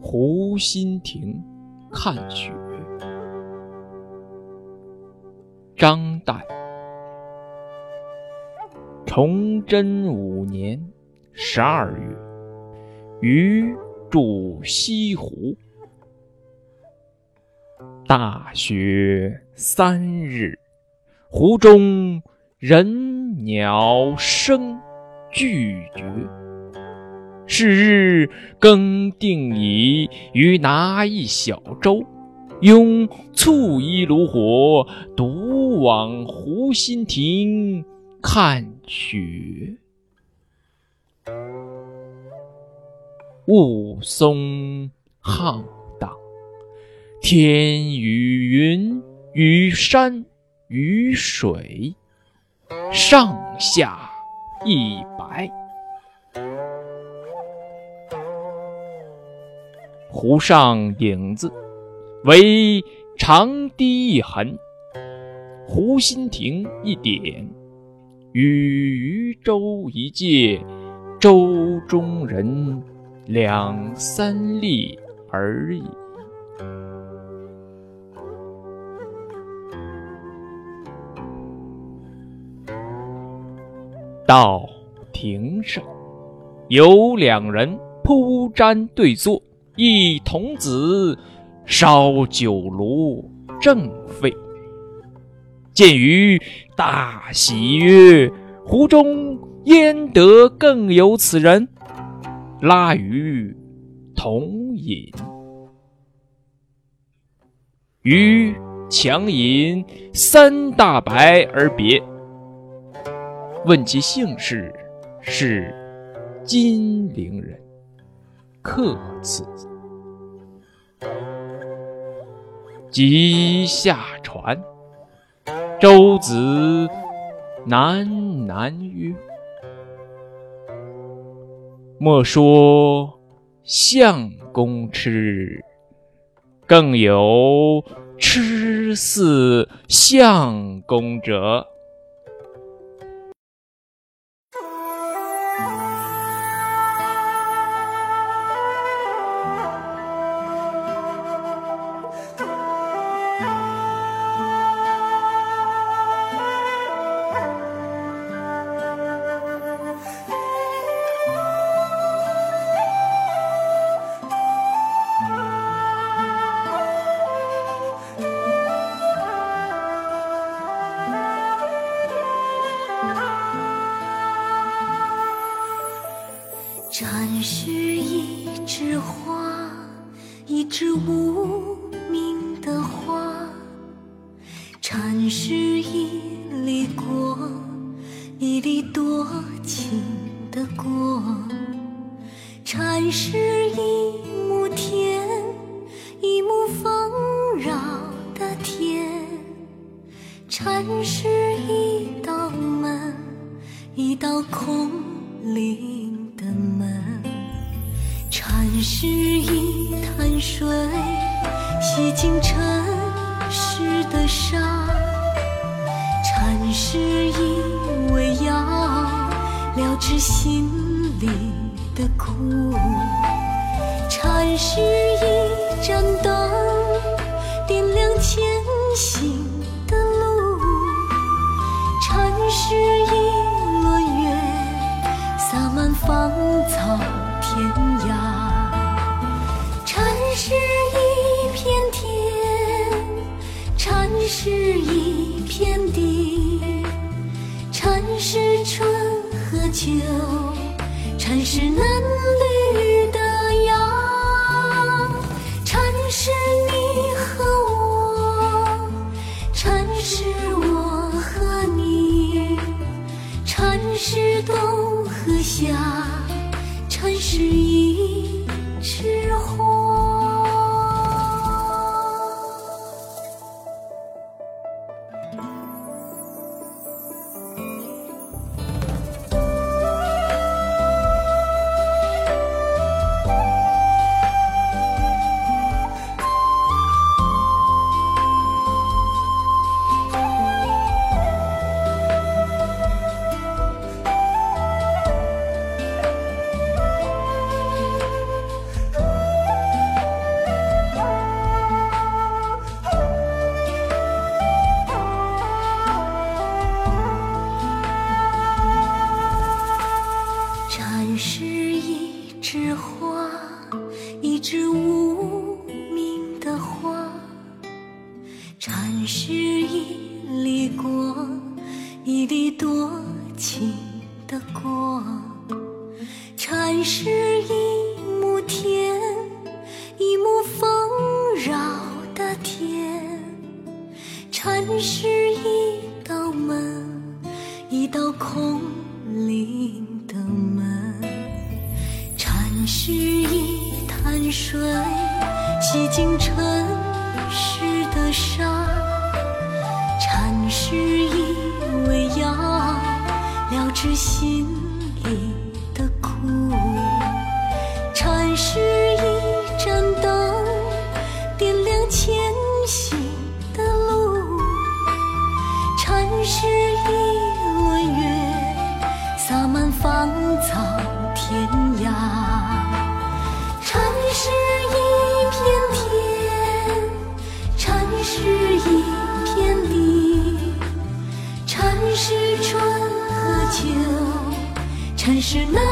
湖心亭看雪。张岱，崇祯五年十二月，余住西湖。大雪三日，湖中人鸟声俱绝。是日更定矣，余拿一小舟，拥簇衣炉火，独往湖心亭看雪。雾凇浩荡。天与云与山与水，上下一白。湖上影子为长堤一痕，湖心亭一点，与渔舟一芥，舟中人两三粒而已。到亭上，有两人铺毡对坐，一童子烧酒炉正沸。见余大喜曰：“湖中焉得更有此人？”拉余同饮。余强饮三大白而别。问其姓氏，是金陵人，客此。即下船，舟子喃喃曰：“莫说相公痴，更有痴似相公者。”禅是一枝花，一枝无名的花；禅是一粒果，一粒多情的果；禅是一亩田，一亩丰饶的田；禅是一道门，一道空是一潭水，洗净尘世的沙；禅是一味药，疗治心里的苦；禅是一盏灯，点亮前行的路；禅是秋，禅是嫩绿的芽，禅是你和我，禅是我和你，禅是冬。和夏，禅是一枝花。情的光禅是一亩田一亩丰饶的田禅是一道门一道空灵的门禅是一潭水洗净尘世的沙是心意。还是那